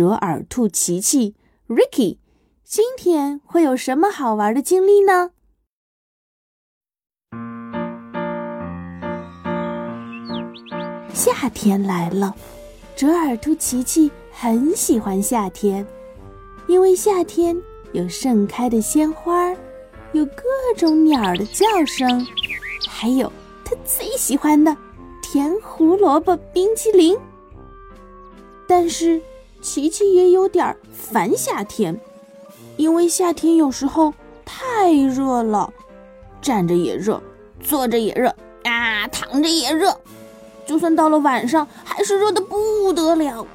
折耳兔琪琪 Ricky，今天会有什么好玩的经历呢？夏天来了，折耳兔琪琪很喜欢夏天，因为夏天有盛开的鲜花，有各种鸟儿的叫声，还有他最喜欢的甜胡萝卜冰淇淋。但是，琪琪也有点烦夏天，因为夏天有时候太热了，站着也热，坐着也热，啊，躺着也热。就算到了晚上，还是热的不得了。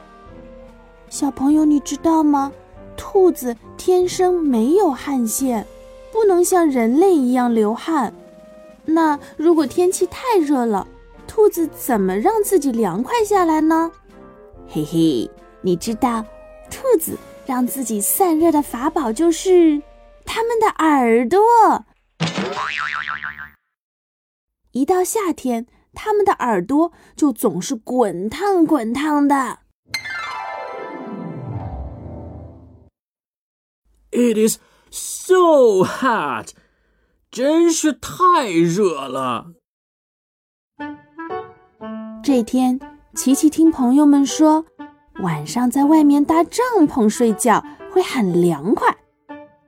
小朋友，你知道吗？兔子天生没有汗腺，不能像人类一样流汗。那如果天气太热了，兔子怎么让自己凉快下来呢？嘿嘿，你知道，兔子让自己散热的法宝就是它们的耳朵。一到夏天。它们的耳朵就总是滚烫滚烫的。It is so hot，真是太热了。这天，琪琪听朋友们说，晚上在外面搭帐篷睡觉会很凉快。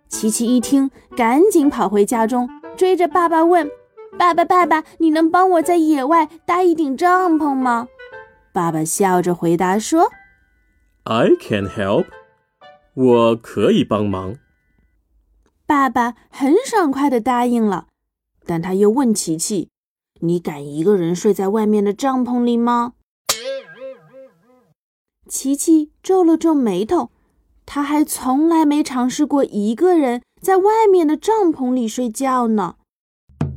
琪琪一听，赶紧跑回家中，追着爸爸问。爸爸，爸爸，你能帮我在野外搭一顶帐篷吗？爸爸笑着回答说：“I can help，我可以帮忙。”爸爸很爽快地答应了，但他又问琪琪：“你敢一个人睡在外面的帐篷里吗？”琪琪皱了皱眉头，他还从来没尝试过一个人在外面的帐篷里睡觉呢。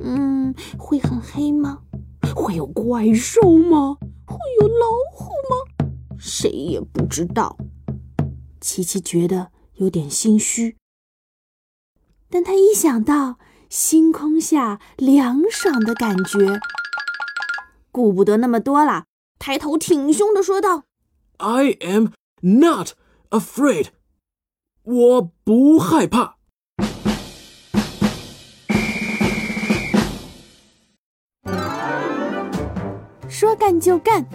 嗯，会很黑吗？会有怪兽吗？会有老虎吗？谁也不知道。琪琪觉得有点心虚，但他一想到星空下凉爽的感觉，顾不得那么多了，抬头挺胸的说道：“I am not afraid，我不害怕。”说干就干，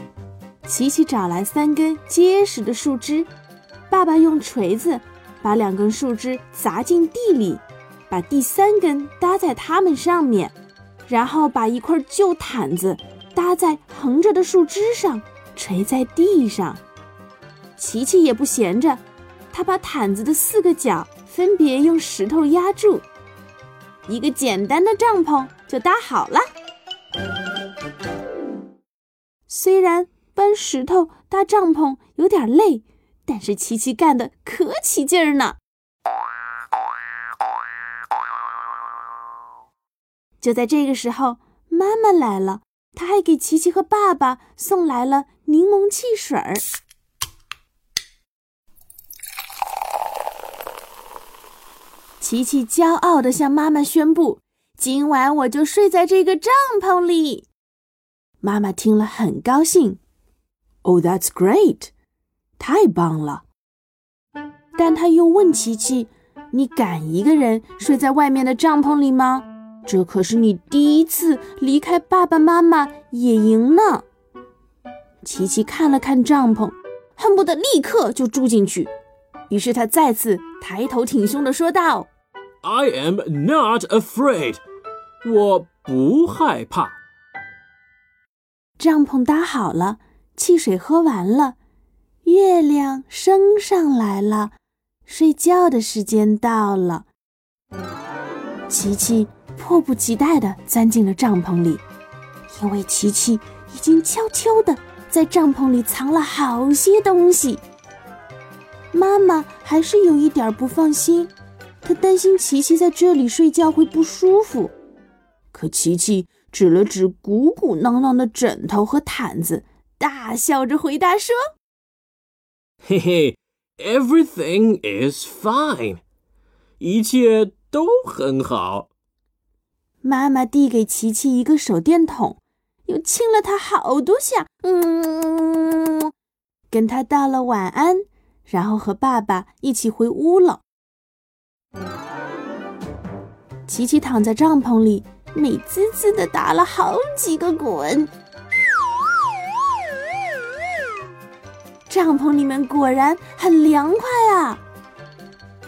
琪琪找来三根结实的树枝，爸爸用锤子把两根树枝砸进地里，把第三根搭在它们上面，然后把一块旧毯子搭在横着的树枝上，垂在地上。琪琪也不闲着，他把毯子的四个角分别用石头压住，一个简单的帐篷就搭好了。虽然搬石头搭帐篷有点累，但是琪琪干的可起劲儿呢。就在这个时候，妈妈来了，她还给琪琪和爸爸送来了柠檬汽水儿。琪琪骄傲的向妈妈宣布：“今晚我就睡在这个帐篷里。”妈妈听了很高兴，Oh, that's great！太棒了。但他又问琪琪：“你敢一个人睡在外面的帐篷里吗？这可是你第一次离开爸爸妈妈野营呢。”琪琪看了看帐篷，恨不得立刻就住进去。于是他再次抬头挺胸的说道：“I am not afraid，我不害怕。”帐篷搭好了，汽水喝完了，月亮升上来了，睡觉的时间到了。琪琪迫不及待地钻进了帐篷里，因为琪琪已经悄悄地在帐篷里藏了好些东西。妈妈还是有一点不放心，她担心琪琪在这里睡觉会不舒服。可琪琪。指了指鼓鼓囊囊的枕头和毯子，大笑着回答说：“嘿嘿，everything is fine，一切都很好。”妈妈递给琪琪一个手电筒，又亲了他好多下，嗯，跟他道了晚安，然后和爸爸一起回屋了。琪琪躺在帐篷里，美滋滋的打了好几个滚。帐篷里面果然很凉快啊！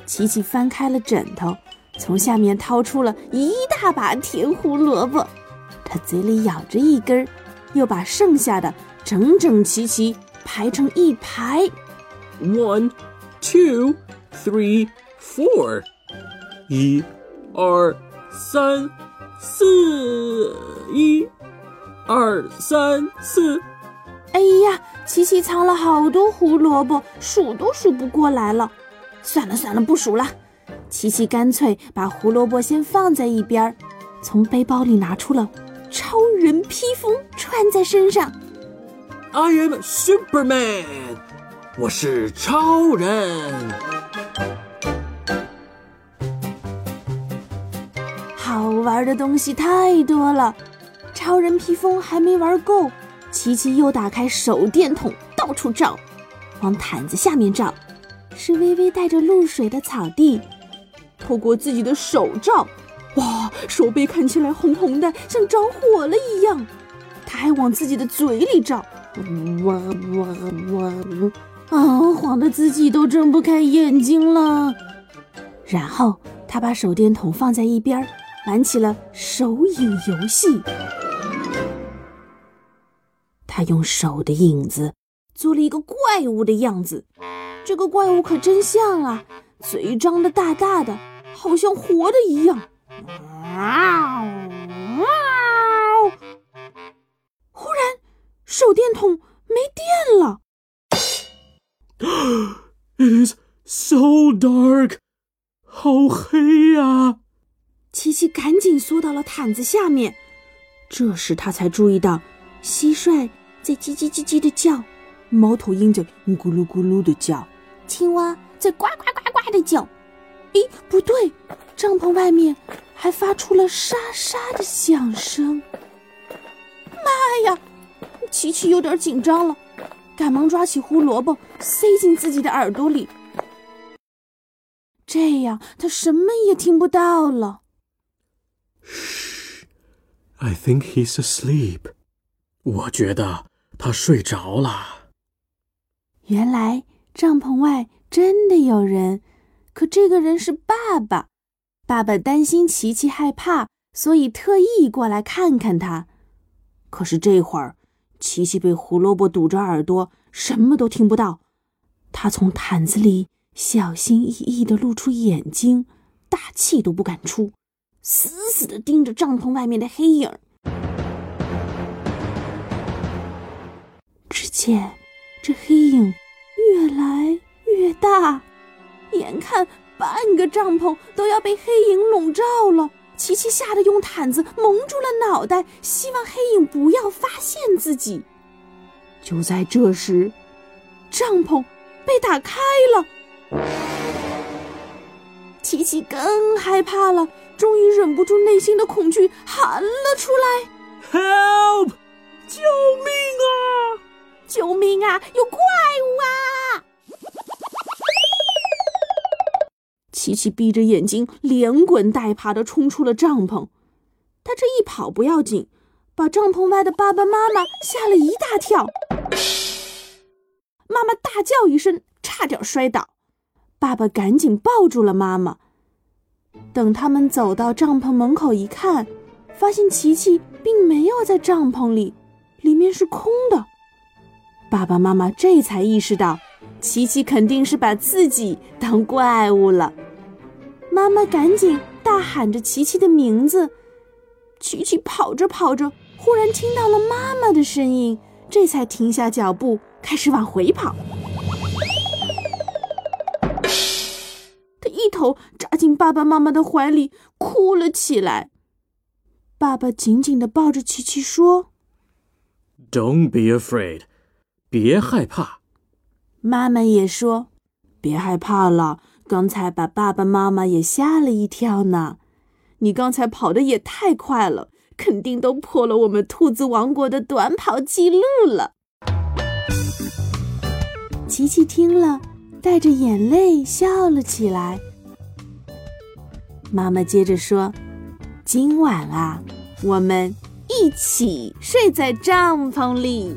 琪琪翻开了枕头，从下面掏出了一大把甜胡萝卜，他嘴里咬着一根，又把剩下的整整齐齐排成一排。One, two, three, four，一、二、三、四，一、二、三、四。哎呀，琪琪藏了好多胡萝卜，数都数不过来了。算了算了，不数了。琪琪干脆把胡萝卜先放在一边，从背包里拿出了超人披风，穿在身上。I am Superman，我是超人。玩的东西太多了，超人披风还没玩够。琪琪又打开手电筒，到处照，往毯子下面照，是微微带着露水的草地。透过自己的手照，哇，手背看起来红红的，像着火了一样。他还往自己的嘴里照，哇哇哇！啊，晃得自己都睁不开眼睛了。然后他把手电筒放在一边儿，玩起了手影游戏。他用手的影子做了一个怪物的样子，这个怪物可真像啊！嘴张得大大的，好像活的一样。忽然，手电筒没电了。It is so dark，好黑呀！琪琪赶紧缩到了毯子下面。这时他才注意到，蟋蟀。在叽叽叽叽的叫，猫头鹰在咕噜咕噜的叫，青蛙在呱呱呱呱的叫。咦，不对，帐篷外面还发出了沙沙的响声。妈呀！琪琪有点紧张了，赶忙抓起胡萝卜塞进自己的耳朵里，这样他什么也听不到了。I think he's asleep。我觉得。他睡着了。原来帐篷外真的有人，可这个人是爸爸。爸爸担心琪琪害怕，所以特意过来看看他。可是这会儿，琪琪被胡萝卜堵着耳朵，什么都听不到。他从毯子里小心翼翼地露出眼睛，大气都不敢出，死死地盯着帐篷外面的黑影。只见这黑影越来越大，眼看半个帐篷都要被黑影笼罩了。琪琪吓得用毯子蒙住了脑袋，希望黑影不要发现自己。就在这时，帐篷被打开了，琪琪更害怕了，终于忍不住内心的恐惧，喊了出来：“Help！救命啊！”救命啊！有怪物啊！琪琪闭着眼睛，连滚带爬的冲出了帐篷。他这一跑不要紧，把帐篷外的爸爸妈妈吓了一大跳。妈妈大叫一声，差点摔倒。爸爸赶紧抱住了妈妈。等他们走到帐篷门口一看，发现琪琪并没有在帐篷里，里面是空的。爸爸妈妈这才意识到，琪琪肯定是把自己当怪物了。妈妈赶紧大喊着琪琪的名字，琪琪跑着跑着，忽然听到了妈妈的声音，这才停下脚步，开始往回跑。一头扎进爸爸妈妈的怀里，哭了起来。爸爸紧紧的抱着琪琪说：“Don't be afraid。”别害怕，妈妈也说：“别害怕了，刚才把爸爸妈妈也吓了一跳呢。你刚才跑的也太快了，肯定都破了我们兔子王国的短跑记录了。”琪琪听了，带着眼泪笑了起来。妈妈接着说：“今晚啊，我们一起睡在帐篷里。”